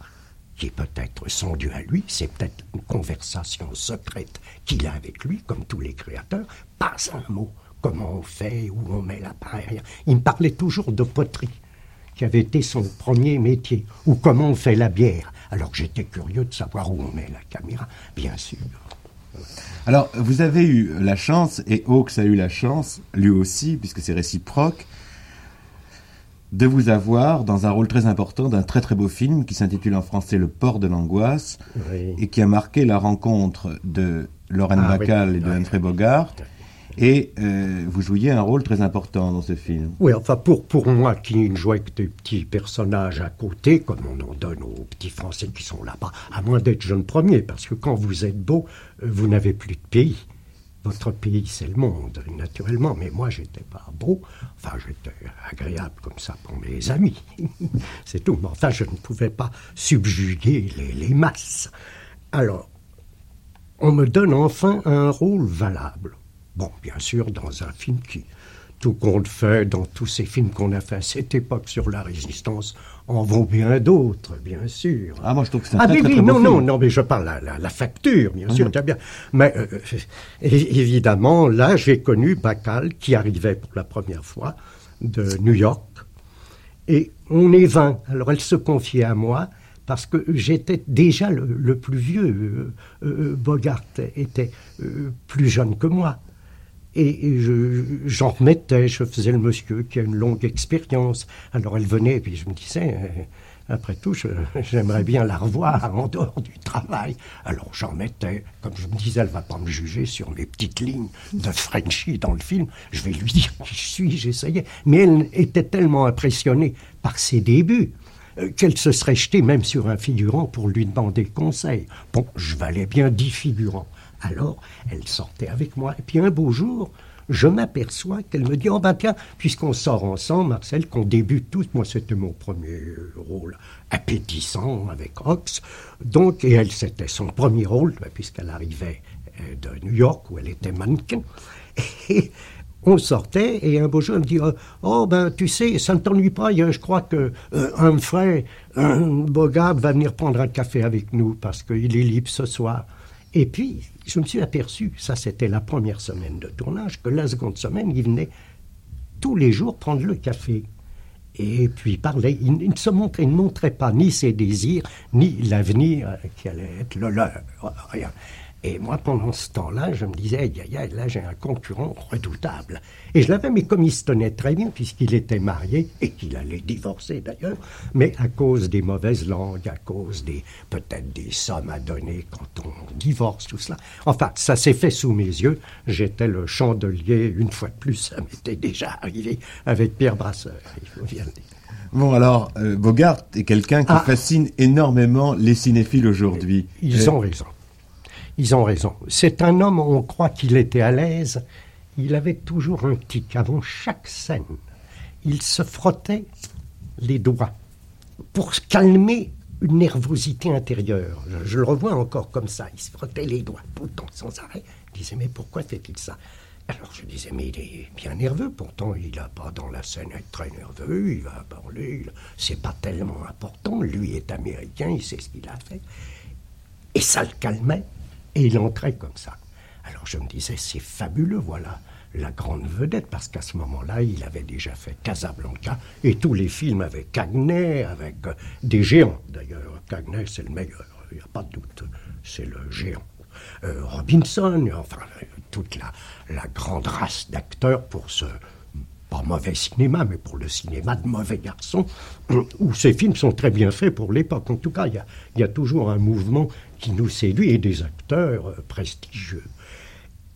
qui peut-être son Dieu à lui, c'est peut-être une conversation secrète qu'il a avec lui, comme tous les créateurs, pas un mot. Comment on fait, où on met l'appareil. Il me parlait toujours de poterie qui avait été son premier métier, ou comment on fait la bière. Alors j'étais curieux de savoir où on met la caméra, bien sûr. Alors, vous avez eu la chance, et Hawks a eu la chance, lui aussi, puisque c'est réciproque, de vous avoir dans un rôle très important d'un très très beau film qui s'intitule en français Le port de l'angoisse, et qui a marqué la rencontre de Lorraine ah, Bacall et de Humphrey Bogart. Et euh, vous jouiez un rôle très important dans ce film. Oui, enfin, pour, pour moi qui ne jouais que des petits personnages à côté, comme on en donne aux petits Français qui sont là-bas, à moins d'être jeune premier, parce que quand vous êtes beau, euh, vous n'avez plus de pays. Votre pays, c'est le monde, naturellement, mais moi, j'étais pas beau. Enfin, j'étais agréable comme ça pour mes amis. [laughs] c'est tout. Mais enfin, je ne pouvais pas subjuguer les, les masses. Alors, on me donne enfin un rôle valable. Bon, bien sûr, dans un film qui, tout compte fait, dans tous ces films qu'on a fait à cette époque sur la résistance, en vaut bien d'autres, bien sûr. Ah, moi je trouve que c'est un ah, très, oui, très, non, beau non, film. non, mais je parle la, la, la facture, bien sûr, Mhm. très bien. Mais euh, évidemment, là, j'ai connu Bacal qui arrivait pour la première fois de New York. Et on est 20. Alors elle se confiait à moi parce que j'étais déjà le, le plus vieux. Euh, euh, Bogart était euh, plus jeune que moi. Et et je- j'en remettais, je faisais le monsieur qui a une longue expérience. Alors elle venait, et puis je me disais, euh, après tout, j'aimerais bien la revoir en dehors du travail. Alors j'en mettais, comme je me disais, elle va pas me juger sur mes petites lignes de Frenchy dans le film. Je vais lui dire qui je suis, j'essayais. Mais elle était tellement impressionnée par ses débuts euh, qu'elle se serait jetée même sur un figurant pour lui demander conseil. Bon, je valais bien dix figurants. Alors, elle sortait avec moi. Et puis un beau jour, je m'aperçois qu'elle me dit, oh ben tiens, puisqu'on sort ensemble, Marcel, qu'on débute tous, moi c'était mon premier rôle appétissant avec Ox, donc, et elle c'était son premier rôle, ben, puisqu'elle arrivait euh, de New York où elle était mannequin. [laughs] Et on sortait et un beau jour, elle me dit euh, Oh, ben, tu sais, ça ne t'ennuie pas, je crois que euh, Humphrey, un Bogart, va venir prendre un café avec nous parce qu'il est libre ce soir. Et puis, je me suis aperçu, ça c'était la première semaine de tournage, que la seconde semaine, il venait tous les jours prendre le café. Et puis il, il ne se montrait, il ne montrait pas ni ses désirs, ni l'avenir euh, qui allait être le leur. Rien. Et moi, pendant ce temps-là, je me disais, aïe, aïe, là, j'ai un concurrent redoutable. Et je l'avais, mais comme il se tenait très bien, puisqu'il était marié, et qu'il allait divorcer d'ailleurs, mais à cause des mauvaises langues, à cause des, peut-être des sommes à donner quand on divorce, tout cela. Enfin, ça s'est fait sous mes yeux. J'étais le chandelier, une fois de plus, [laughs] ça m'était déjà arrivé avec Pierre Brasseur, il faut bien le dire. Bon, alors, euh, Bogart est quelqu'un qui Ah. fascine énormément les cinéphiles aujourd'hui. Ils Euh, ont raison. Ils ont raison. C'est un homme, on croit qu'il était à l'aise. Il avait toujours un tic avant chaque scène. Il se frottait les doigts pour calmer une nervosité intérieure. Je, je le revois encore comme ça. Il se frottait les doigts tout le temps, sans arrêt. Il disait, mais pourquoi fait-il ça? Alors je disais, mais il est bien nerveux. Pourtant, il n'a pas dans la scène être très nerveux. Il va parler. il- C'est pas tellement important. Lui est américain, il sait ce qu'il a fait. Et ça le calmait, et il entrait comme ça. Alors je me disais, c'est fabuleux, voilà la grande vedette, parce qu'à ce moment-là, il avait déjà fait Casablanca, et tous les films avec Cagney, avec euh, des géants. D'ailleurs, Cagney, c'est le meilleur, il n'y a pas de doute, c'est le géant. Euh, Robinson, enfin, euh, toute la, la grande race d'acteurs pour ce pas mauvais cinéma, mais pour le cinéma de mauvais garçons, [clears throat] où ces films sont très bien faits pour l'époque. En tout cas, il y a, toujours un mouvement qui nous séduit et des acteurs euh, prestigieux.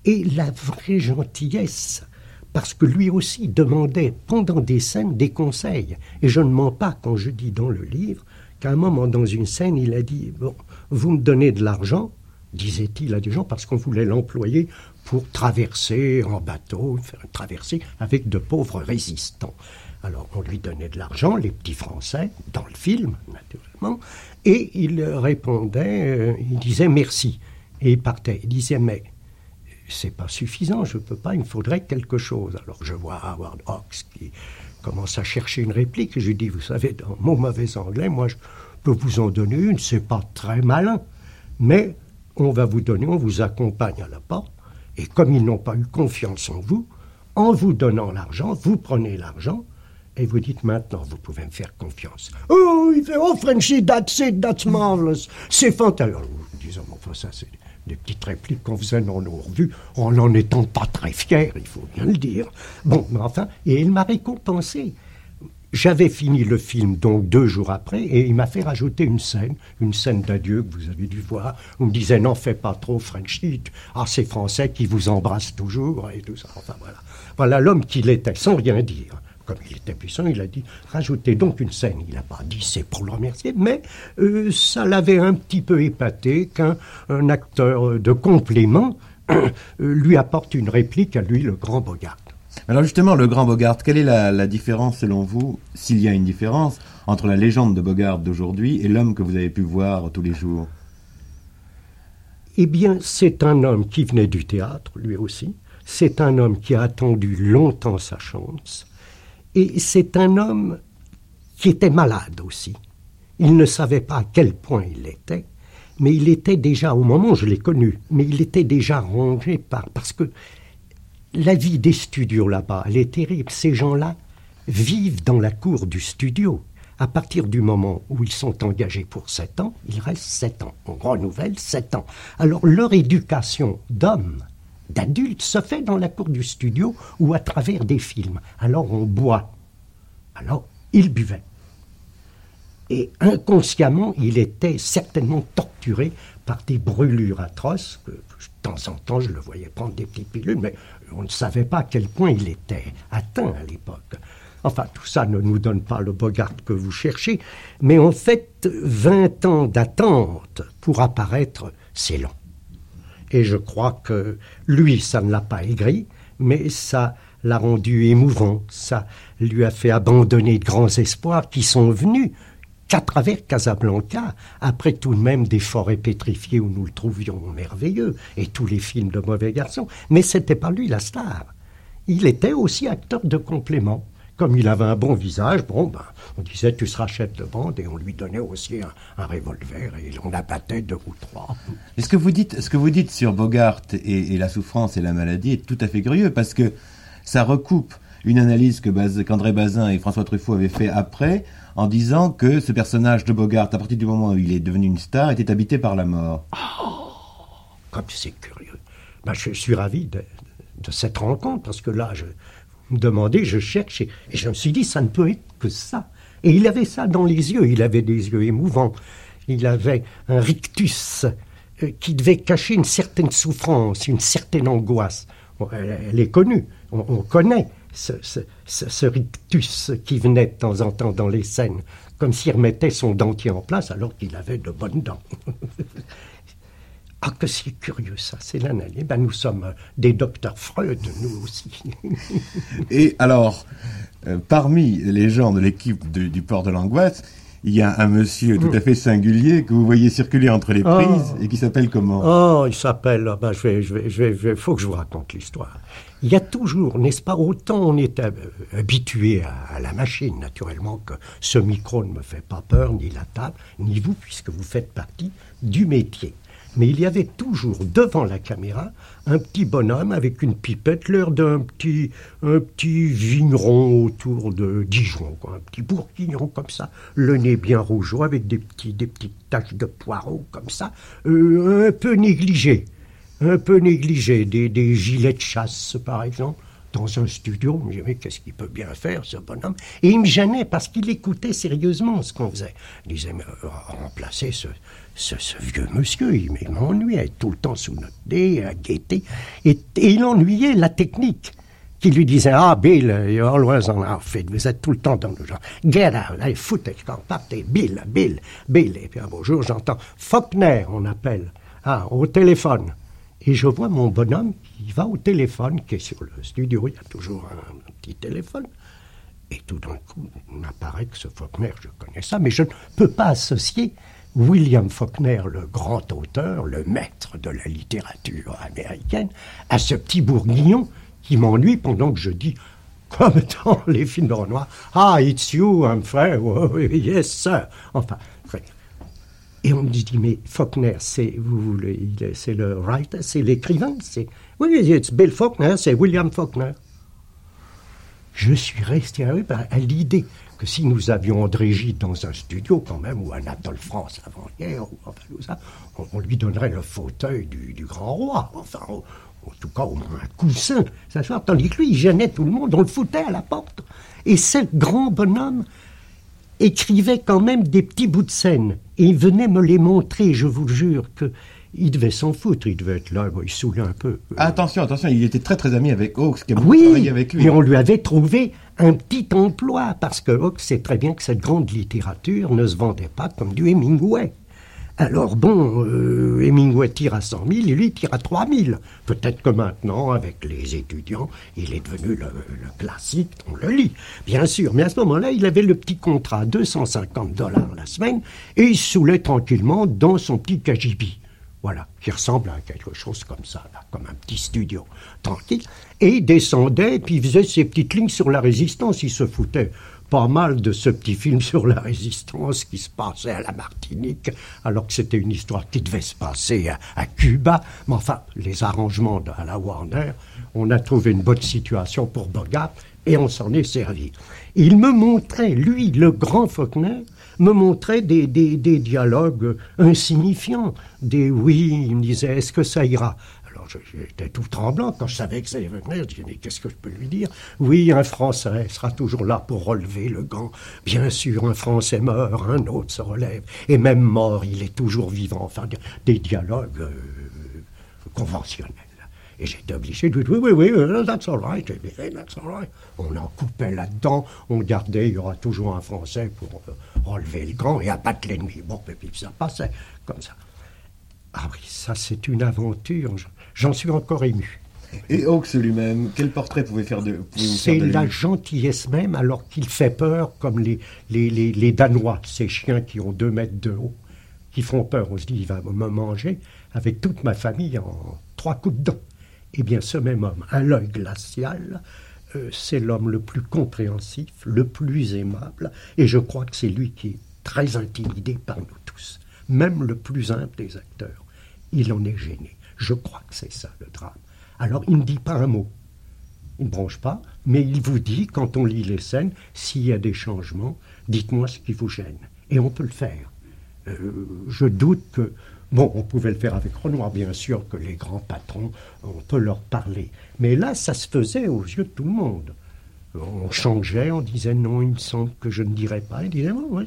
Et la vraie gentillesse, parce que lui aussi demandait pendant des scènes des conseils. Et je ne mens pas quand je dis dans le livre qu'à un moment dans une scène, il a dit Bon, vous me donnez de l'argent, disait-il à des gens, parce qu'on voulait l'employer pour traverser en bateau, faire une traversée avec de pauvres résistants. Alors on lui donnait de l'argent, les petits Français, dans le film, naturellement, et il répondait, euh, il disait merci. Et il partait. Il disait mais c'est pas suffisant, je peux pas, il me faudrait quelque chose. Alors je vois Howard Hawks qui commence à chercher une réplique. Je lui dis, vous savez, dans mon mauvais anglais, moi je peux vous en donner une, c'est pas très malin, mais on va vous donner, on vous accompagne à la porte, et comme ils n'ont pas eu confiance en vous, en vous donnant l'argent, vous prenez l'argent, et vous dites maintenant, vous pouvez me faire confiance. Oh, il fait, oh Frenchy, that's it, that's marvelous, c'est fantastique. Alors, disons, enfin, ça, c'est des petites répliques qu'on faisait dans nos revues, en n'en étant pas très fiers, il faut bien le dire. Bon, mais enfin, et il m'a récompensé. J'avais fini le film donc deux jours après et il m'a fait rajouter une scène, une scène d'adieu que vous avez dû voir. On me disait n'en fais pas trop Frenchy, ah c'est français qui vous embrasse toujours et tout ça. Enfin voilà, voilà l'homme qu'il était sans rien dire. Comme il était puissant, il a dit rajoutez donc une scène. Il n'a pas dit c'est pour le remercier, mais euh, ça l'avait un petit peu épaté qu'un un acteur de complément [coughs] euh, lui apporte une réplique à lui, le grand Bogart. Alors justement, le grand Bogart, quelle est la, la différence selon vous, s'il y a une différence, entre la légende de Bogart d'aujourd'hui et l'homme que vous avez pu voir tous les jours? Eh bien, c'est un homme qui venait du théâtre, lui aussi. C'est un homme qui a attendu longtemps sa chance. Et c'est un homme qui était malade aussi. Il ne savait pas à quel point il était, mais il était déjà, au moment où je l'ai connu, mais il était déjà rongé par... Parce que la vie des studios là-bas, elle est terrible. Ces gens-là vivent dans la cour du studio. À partir du moment où ils sont engagés pour sept ans, ils restent sept ans. On renouvelle sept ans. Alors leur éducation d'hommes, d'adultes, se fait dans la cour du studio ou à travers des films. Alors on boit. Alors il buvait. Et inconsciemment, il était certainement torturé par des brûlures atroces. Que, de temps en temps, je le voyais prendre des petites pilules, mais on ne savait pas à quel point il était atteint à l'époque. Enfin, tout ça ne nous donne pas le Bogart que vous cherchez, mais en fait, 20 ans d'attente pour apparaître, c'est long. Et je crois que lui, ça ne l'a pas aigri, mais ça l'a rendu émouvant, ça lui a fait abandonner de grands espoirs qui sont venus qu'à travers Casablanca, après tout de même des forêts pétrifiées où nous le trouvions merveilleux, et tous les films de mauvais garçons. Mais c'était pas lui la star. Il était aussi acteur de complément. Comme il avait un bon visage, bon, ben, on disait tu seras chef de bande et on lui donnait aussi un, un revolver et on abattait deux ou trois. Et ce que vous dites, ce que vous dites sur Bogart et, la souffrance et la maladie est tout à fait curieux parce que ça recoupe une analyse que qu'André Bazin et François Truffaut avaient fait après en disant que ce personnage de Bogart, à partir du moment où il est devenu une star, était habité par la mort. comme c'est curieux. Ben, je suis ravi de, cette rencontre, parce que là, je me demandais, je cherche, et, je me suis dit, ça ne peut être que ça. Et il avait ça dans les yeux, il avait des yeux émouvants, il avait un rictus euh, qui devait cacher une certaine souffrance, une certaine angoisse. Elle, est connue, on, connaît ce, rictus qui venait de temps en temps dans les scènes, comme s'il remettait son dentier en place alors qu'il avait de bonnes dents. [laughs] Ah, que c'est curieux ça, c'est l'analyse. Ben, nous sommes des docteurs Freud, nous aussi. [laughs] Et alors, euh, parmi les gens de l'équipe du port de l'angoisse, il y a un monsieur tout à fait singulier que vous voyez circuler entre les oh. prises et qui s'appelle comment? Oh, il s'appelle. Ah ben, je vais, je vais, je vais, faut que je vous raconte l'histoire. Il y a toujours, n'est-ce pas, autant on est habitué à, la machine, naturellement, que ce micro ne me fait pas peur, ni la table, ni vous, puisque vous faites partie du métier mais il y avait toujours devant la caméra un petit bonhomme avec une pipette, l'air d'un petit, un petit vigneron autour de Dijon, un petit bourguignon comme ça, le nez bien rougeau avec des, petits, des petites taches de poireaux comme ça, euh, un peu négligé, un peu négligé, des, des gilets de chasse par exemple dans un studio. Je me disais, mais qu'est-ce qu'il peut bien faire, ce bonhomme? Et il me gênait parce qu'il écoutait sérieusement ce qu'on faisait. Il disait, mais euh, remplacer ce, ce, vieux monsieur, il m'ennuyait tout le temps sous notre nez, à guetter. Et, il ennuyait la technique qui lui disait Ah, Bill, you're always on outfit, vous êtes tout le temps dans le genre. Get out, allez, foutez, quand partez, Bill, Bill, Bill. Et puis un beau j'entends Faulkner, on appelle, ah, au téléphone. Et je vois mon bonhomme qui va au téléphone, qui est sur le studio, il y a toujours un, petit téléphone. Et tout d'un coup, il m'apparaît que ce Faulkner, je connais ça, mais je ne peux pas associer William Faulkner, le grand auteur, le maître de la littérature américaine, à ce petit bourguignon qui m'ennuie pendant que je dis, comme dans les films de Renoir, Ah, it's you, Humphrey, oh, yes, sir. Enfin, et on me dit, mais Faulkner, c'est vous, c'est le writer, c'est l'écrivain, c'est oui, it's Bill Faulkner, c'est William Faulkner. Je suis resté à l'idée que si nous avions André Gide dans un studio, quand même, ou un Adolphe France avant-hier, ou enfin tout ça, on, lui donnerait le fauteuil du, grand roi, enfin, en tout cas, au moins un coussin, s'asseoir, tandis que lui, il gênait tout le monde, on le foutait à la porte. Et ce grand bonhomme écrivait quand même des petits bouts de scène, et il venait me les montrer, je vous jure, que il devait s'en foutre, il devait être là, il saoulait un peu. Attention, attention, il était très très ami avec Hawks, qui a oui, travaillé avec lui. Et on lui avait trouvé un petit emploi, parce que Hawks sait très bien que cette grande littérature ne se vendait pas comme du Hemingway. Alors bon, euh, Hemingway tire à 100 000 et lui tire à 3 000. Peut-être que maintenant, avec les étudiants, il est devenu le, classique, on le lit, bien sûr. Mais à ce moment-là, il avait le petit contrat, 250 dollars la semaine, et il saoulait tranquillement dans son petit cagibi. Voilà, qui ressemble à quelque chose comme ça, comme un petit studio, tranquille. Et il descendait, puis il faisait ses petites lignes sur la résistance. Il se foutait pas mal de ce petit film [laughs] sur la résistance qui se passait à la Martinique, alors que c'était une histoire qui devait se passer à, Cuba. Mais enfin, les arrangements à la Warner, on a trouvé une bonne situation pour Bogart et on s'en est servi. Il me montrait, lui, le grand Faulkner, me montrait des, dialogues insignifiants, des oui, il me disait, est-ce que ça ira? Alors j'étais tout tremblant quand je savais que ça allait venir. Je disais, mais qu'est-ce que je peux lui dire? Oui, un Français sera toujours là pour relever le gant. Bien sûr, un Français meurt, un autre se relève. Et même mort, il est toujours vivant. Enfin, des dialogues euh, conventionnels. Et j'étais obligé de dire, oui, oui, oui, that's all right, that's all right. On en coupait là-dedans, on gardait, il y aura toujours un Français pour euh, relever le gant et abattre l'ennemi. Bon, et puis ça passait comme ça. Ah oui, ça c'est une aventure, j'en suis encore ému. Et Hawks lui-même, quel portrait pouvait faire de C'est la gentillesse même, alors qu'il fait peur, comme les, les, les, les, Danois, ces chiens qui ont deux mètres de haut, qui font peur. On se dit, il va me manger avec toute ma famille en trois coups de dents. Eh bien, ce même homme, à l'œil glacial, euh, c'est l'homme le plus compréhensif, le plus aimable, et je crois que c'est lui qui est très intimidé par nous tous, même le plus humble des acteurs. Il en est gêné. Je crois que c'est ça le drame. Alors il ne dit pas un mot. Il ne bronche pas, mais il vous dit, quand on lit les scènes, s'il y a des changements, dites-moi ce qui vous gêne. Et on peut le faire. Euh, je doute que Bon, on pouvait le faire avec Renoir, bien sûr que les grands patrons, on peut leur parler. Mais là, ça se faisait aux yeux de tout le monde. On changeait, on disait non, il me semble que je ne dirais pas. Il disait ouais,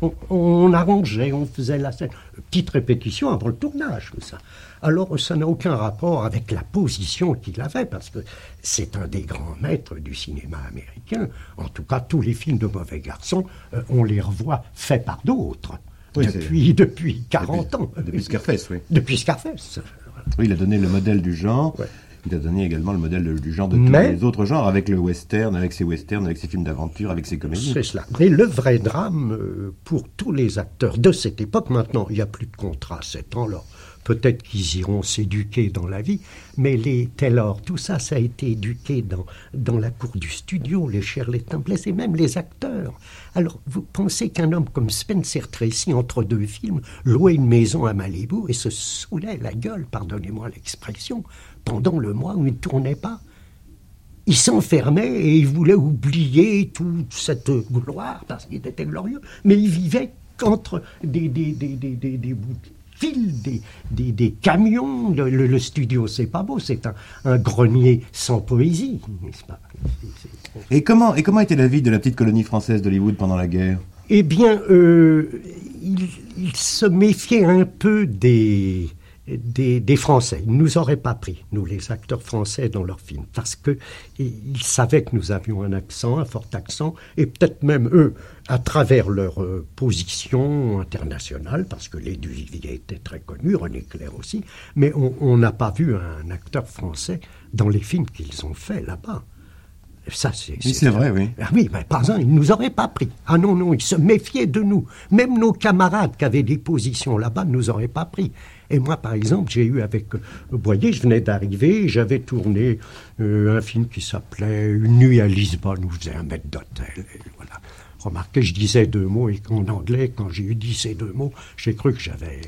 on, on, arrangeait, on faisait la scène. Petite répétition avant le tournage, tout ça. Alors, ça n'a aucun rapport avec la position qu'il avait, parce que c'est un des grands maîtres du cinéma américain. En tout cas, tous les films de Mauvais Garçons, euh, on les revoit faits par d'autres. Depuis, depuis 40 ans. Depuis Scarface, oui. Depuis Scarface. Oui, il a donné le modèle du genre. Il a donné également le modèle du genre de tous les autres genres, avec le western, avec ses westerns, avec ses films d'aventure, avec ses comédies. C'est cela. Mais le vrai drame euh, pour tous les acteurs de cette époque, maintenant, il n'y a plus de contrat, c'est temps-là. Peut-être qu'ils iront s'éduquer dans la vie, mais les Taylor, tout ça, ça a été éduqué dans, dans la cour du studio, les Shirley Temple et même les acteurs. Alors, vous pensez qu'un homme comme Spencer Tracy, entre deux films, louait une maison à Malibu et se saoulait la gueule, pardonnez-moi l'expression, pendant le mois où il ne tournait pas? Il s'enfermait et il voulait oublier toute cette gloire parce qu'il était glorieux, mais il vivait qu'entre des, des, des, des, des bouts de fil, des, des, des camions. Le, le, studio, c'est pas beau, c'est un, un, grenier sans poésie, n'est-ce pas? Et comment, et comment était la vie de la petite colonie française d'Hollywood pendant la guerre? Eh bien, euh, il, il, se méfiait un peu des, des, Français. Ils ne nous auraient pas pris, nous les acteurs français, dans leurs films, parce qu'ils savaient que nous avions un accent, un fort accent, et peut-être même eux, à travers leur euh, position internationale, parce que les Duvivier étaient très connus, René Clair aussi, mais on n'a pas vu un acteur français dans les films qu'ils ont faits là-bas. Ça, c'est, c'est vrai, oui. Ah oui, mais par exemple, ils ne nous auraient pas pris. Ah non, non, ils se méfiaient de nous. Même nos camarades qui avaient des positions là-bas ne nous auraient pas pris. Et moi, par exemple, j'ai eu avec. Voyez, je venais d'arriver, j'avais tourné euh, un film qui s'appelait Une nuit à Lisbonne, où je faisais un maître d'hôtel. Voilà. Remarquez, je disais deux mots, et en anglais, quand j'ai eu dit ces deux mots, j'ai cru que j'avais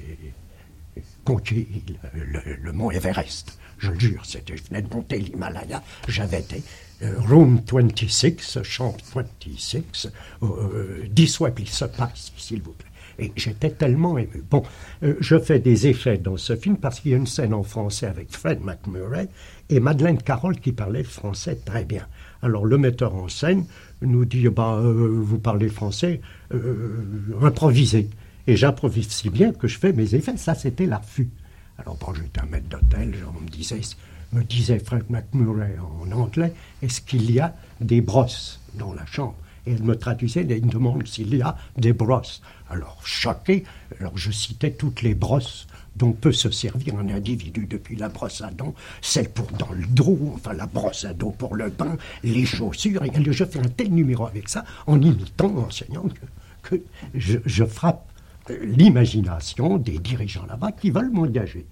conquis le, le, mont Everest. Je le jure, je venais de monter l'Himalaya, j'avais été. Euh, room 26, chambre 26, euh, dis what il se passe, s'il vous plaît. Et j'étais tellement ému. Bon, euh, je fais des effets dans ce film parce qu'il y a une scène en français avec Fred McMurray et Madeleine Carroll qui parlait français très bien. Alors le metteur en scène nous dit bah, euh, Vous parlez français, euh, improvisez. Et j'improvise si bien que je fais mes effets. Ça, c'était l'affût. Alors, bon, j'étais un maître d'hôtel, on me disait, me disait Fred McMurray en anglais Est-ce qu'il y a des brosses dans la chambre? Et elle me traduisait, elle me demande s'il y a des brosses. Alors, choqué, alors je citais toutes les brosses dont peut se servir un individu depuis la brosse à dents, celle pour dans le dos, enfin la brosse à dos pour le bain, les chaussures, et je fais un tel numéro avec ça, en imitant, en enseignant, que, je, je frappe l'imagination des dirigeants là-bas qui veulent m'engager.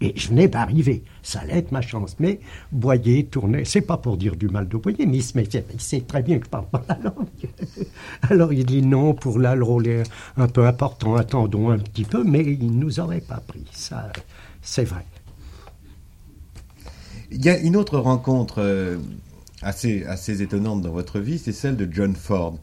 Et je venais d'arriver. Ça allait être ma chance. Mais Boyer tournait, c'est pas pour dire du mal de Boyer, mais il, se il sait très bien que je parle pas la langue. [laughs] Alors il dit non, pour là, le rôle est un peu important, attendons un petit peu, mais il nous aurait pas pris. Ça, c'est vrai. Il y a une autre rencontre euh, assez, assez étonnante dans votre vie, c'est celle de John Ford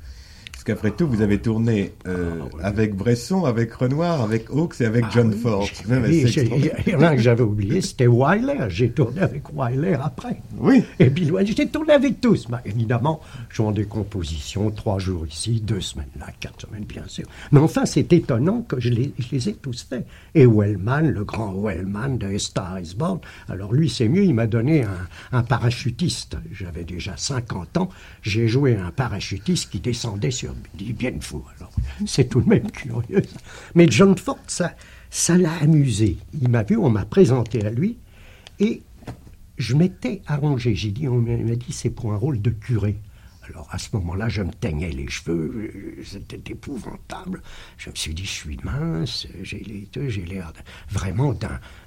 qu'après tout, vous avez tourné euh, ah, avec Bresson, avec Renoir, avec Hawks et avec ah John Ford. il y en a que j'avais oublié, c'était Wyler. J'ai tourné avec Wyler après. Oui. Et puis j'ai tourné avec tous. Bah, évidemment, jouant des compositions, trois jours ici, deux semaines là, quatre semaines bien sûr. Mais enfin, c'est étonnant que je les, je les, ai tous faits. Et Wellman, le grand Wellman de Star is Born, alors lui c'est mieux, il m'a donné un, un parachutiste. J'avais déjà 50 ans, j'ai joué un parachutiste qui descendait sur dit bien fou. Alors, c'est tout de même curieux. Mais John Ford, ça, ça l'a amusé. Il m'a vu, on m'a présenté à lui, et je m'étais arrangé. J'ai dit, on m'a dit, c'est pour un rôle de curé. Alors à ce moment-là, je me teignais les cheveux, c'était épouvantable. Je me suis dit, je suis mince, j'ai l'air vraiment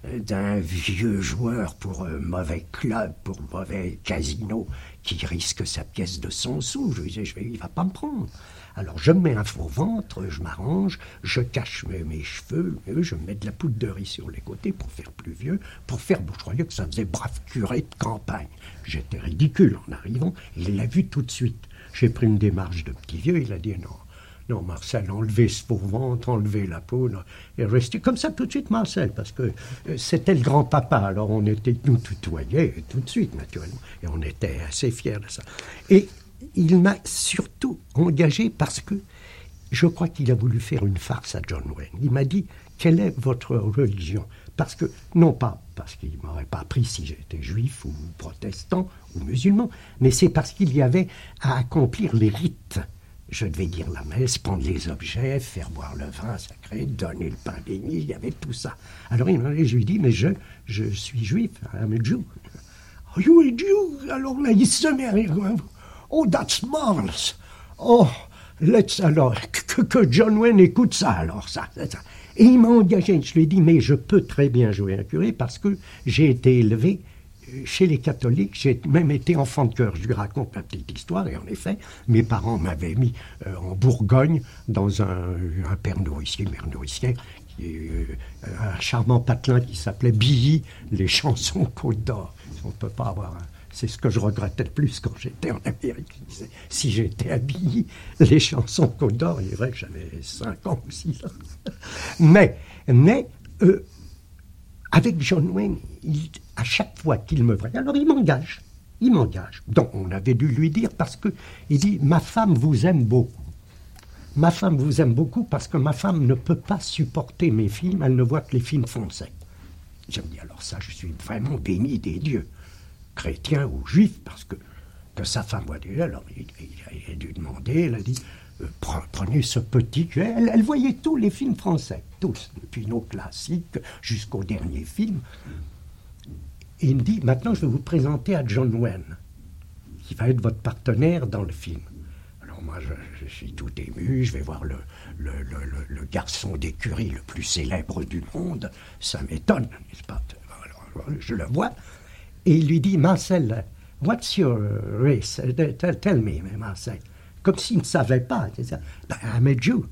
d'un vieux joueur pour un mauvais club, pour mauvais casino, qui risque sa pièce de 100 sous. Je disais, je vais, il va pas me prendre. Alors je me mets un faux ventre, je m'arrange, je cache mes, cheveux, je mets de la poudre de riz sur les côtés pour faire plus vieux, pour faire, je croyais que ça faisait brave curé de campagne. J'étais ridicule en arrivant, il l'a vu tout de suite. J'ai pris une démarche de petit vieux, il a dit non, non, Marcel, enlevez ce pauvre ventre, enlevez la peau. Et resté comme ça tout de suite, Marcel, parce que euh, c'était le grand-papa. Alors on était, nous tutoyés tout de suite, naturellement. Et on était assez fiers de ça. Et il m'a surtout engagé parce que je crois qu'il a voulu faire une farce à John Wayne. Il m'a dit Quelle est votre religion? Parce que, non pas parce qu'il ne m'aurait pas appris si j'étais juif ou protestant ou musulman, mais c'est parce qu'il y avait à accomplir les rites je devais dire la messe, prendre les objets, faire boire le vin sacré, donner le pain béni, il y avait tout ça. Alors il je lui dis, mais je, je suis juif, I'm a Jew. Are you a Jew? Alors là, il se met à rire. Oh, that's marvelous. Oh, let's, alors, que, John Wayne écoute ça, alors, ça. Et il m'a engagé, je lui ai dit, mais je peux très bien jouer un curé parce que j'ai été élevé chez les catholiques, j'ai même été enfant de cœur. Je lui raconte ma petite histoire, et en effet, mes parents m'avaient mis euh, en Bourgogne dans un, un père nourricier, mère euh, un charmant patelin qui s'appelait Billy, les chansons Côte d'Or. On ne peut pas avoir C'est ce que je regrettais le plus quand j'étais en Amérique. Si j'étais à Billy, les chansons Côte d'Or, il est vrai que j'avais 5 ans ou 6 ans. Mais, mais euh, avec John Wayne, à chaque fois qu'il me voit, alors il m'engage. Il m'engage. Donc on avait dû lui dire parce que il dit ma femme vous aime beaucoup. Ma femme vous aime beaucoup parce que ma femme ne peut pas supporter mes films, elle ne voit que les films français. Je me dis alors ça, je suis vraiment béni des dieux, chrétiens ou juifs, parce que, que sa femme des Alors il, a dû demander, elle a dit euh, prenez ce petit. Elle, elle, voyait tous les films français, tous, depuis nos classiques jusqu'au dernier film. Il me dit maintenant, je vais vous présenter à John Wayne, qui va être votre partenaire dans le film. Alors moi, je, suis tout ému, je vais voir le, garçon d'écurie le plus célèbre du monde. Ça m'étonne, n'est-ce pas? Je le vois, et il lui dit Marcel, what's your race? Tell me, Marcel comme s'il ne savait pas. Ben, I'm a Jew.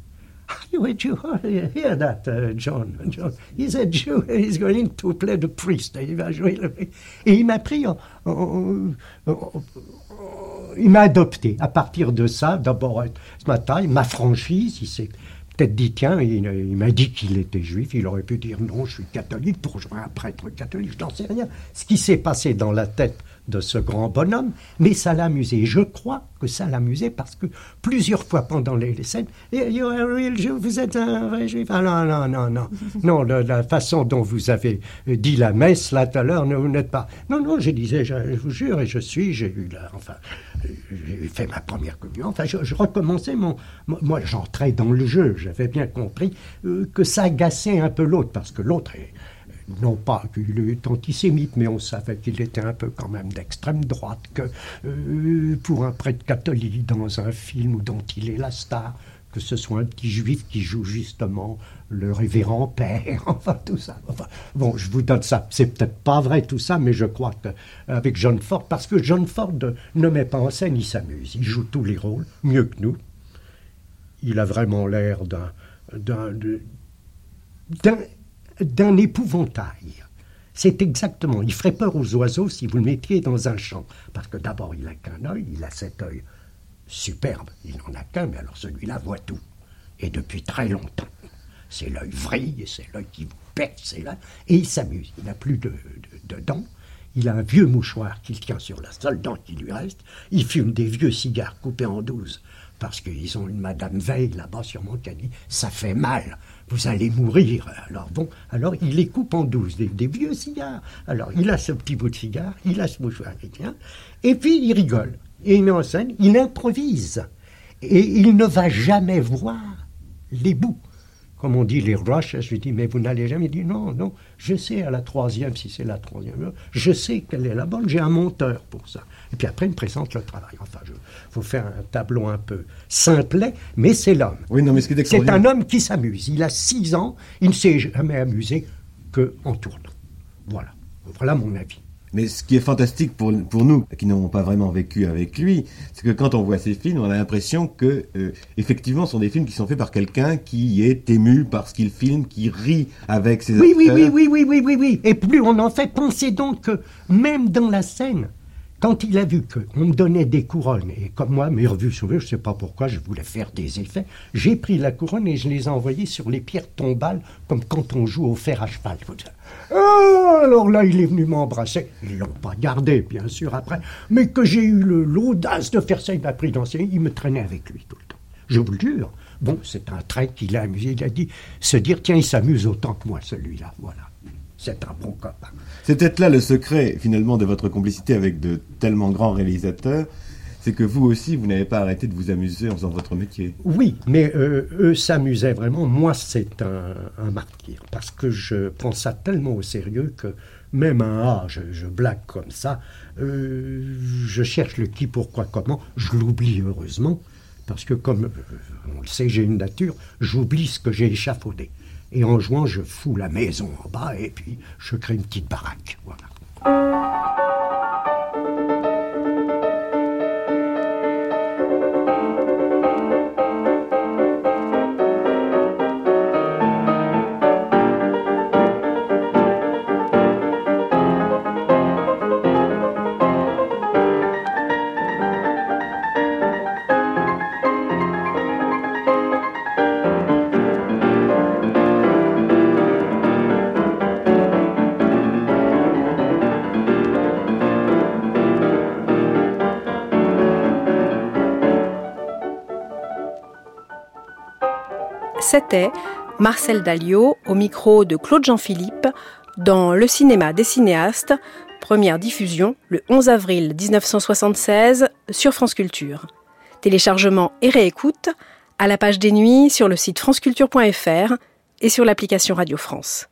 Are you a Jew? Oh, hear that, uh, John? John? He's a Jew. [laughs] He's going to play the priest. Il va jouer le... Et il m'a pris, il m'a adopté. À partir de ça, d'abord, ce matin, il m'a franchi. Il s'est peut-être dit, tiens, il, m'a dit qu'il était juif. Il aurait pu dire, non, je suis catholique pour jouer un prêtre catholique. Je n'en sais rien. Ce qui s'est passé dans la tête de ce grand bonhomme, mais ça l'amusait. Je crois que ça l'amusait parce que plusieurs fois pendant les, scènes, Jew, vous êtes un vrai juif. Ah non, non, non, non. [laughs] Non, la, façon dont vous avez dit la messe là tout à l'heure, vous n'êtes pas. Non, non, je disais, je, vous jure, et je suis, j'ai eu la, enfin, j'ai fait ma première communion. Enfin, je, recommençais mon. Moi, j'entrais dans le jeu. J'avais bien compris euh, que ça agaçait un peu l'autre parce que l'autre est non pas qu'il est antisémite, mais on savait qu'il était un peu quand même d'extrême droite, que euh, pour un prêtre catholique dans un film dont il est la star, que ce soit un petit juif qui joue justement le révérend père, [laughs] enfin tout ça. bon, je vous donne ça. C'est peut-être pas vrai tout ça, mais je crois qu'avec John Ford, parce que John Ford ne met pas en scène, il s'amuse, il joue tous les rôles, mieux que nous. Il a vraiment l'air d'un d'un d'un épouvantail. C'est exactement, il ferait peur aux oiseaux si vous le mettiez dans un champ. Parce que d'abord, il n'a qu'un œil, il a cet œil superbe, il n'en a qu'un, mais alors celui-là voit tout. Et depuis très longtemps. C'est l'œil vrille, c'est l'œil qui vous pète, c'est là. Et il s'amuse, il n'a plus de, de, dents. Il a un vieux mouchoir qu'il tient sur la seule dent qui lui reste. Il fume des vieux cigares coupés en douze parce qu'ils ont une Madame Veil là-bas sûrement qui a ça fait mal vous allez mourir. Alors bon, alors il les coupe en douze, des, vieux cigares. Alors il a ce petit bout de cigare, il a ce mouchoir tient, et puis il rigole. Et il met en scène, il improvise. Et il ne va jamais voir les bouts comme on dit les rushs, je lui dis, mais vous n'allez jamais. Il dit, non, non, je sais à la troisième, si c'est la troisième je sais qu'elle est la bonne, j'ai un monteur pour ça. Et puis après, il me présente le travail. Enfin, il faut faire un tableau un peu simplet, mais c'est l'homme. Oui, non, mais ce C'est un homme qui s'amuse. Il a six ans, il ne s'est jamais amusé qu'en tournant. Voilà. Voilà mon avis. Mais ce qui est fantastique pour, pour nous, qui n'avons pas vraiment vécu avec lui, c'est que quand on voit ces films, on a l'impression que, euh, effectivement, ce sont des films qui sont faits par quelqu'un qui est ému par ce qu'il filme, qui rit avec ses oui, Oui, oui, oui, oui, oui, oui, oui. Et plus on en fait, pensez donc que même dans la scène, quand il a vu qu'on me donnait des couronnes, et comme moi, mes revues sauvées, je ne sais pas pourquoi, je voulais faire des effets, j'ai pris la couronne et je les ai envoyées sur les pierres tombales, comme quand on joue au fer à cheval. Ah, alors là, il est venu m'embrasser. Ils l'ont pas gardé, bien sûr, après. Mais que j'ai eu l'audace de faire ça, il m'a pris dans ses... Il me traînait avec lui tout le temps. Je vous le jure. Bon, c'est un trait qu'il a amusé. Il a dit se dire, tiens, il s'amuse autant que moi, celui-là. Voilà. C'est un bon copain. C'est peut-être là le secret finalement de votre complicité avec de tellement grands réalisateurs, c'est que vous aussi, vous n'avez pas arrêté de vous amuser en faisant votre métier. Oui, mais euh, eux s'amusaient vraiment. Moi, c'est un, martyr, parce que je prends ça tellement au sérieux que même un A, je, blague comme ça, euh, je cherche le qui, pourquoi, comment, je l'oublie heureusement, parce que comme euh, on le sait, j'ai une nature, j'oublie ce que j'ai échafaudé. Et en jouant, je fous la maison en bas et puis je crée une petite baraque. Voilà. C'était Marcel Dalliot au micro de Claude Jean-Philippe dans Le cinéma des cinéastes, première diffusion le 11 avril 1976 sur France Culture. Téléchargement et réécoute à la page des nuits sur le site franceculture.fr et sur l'application Radio France.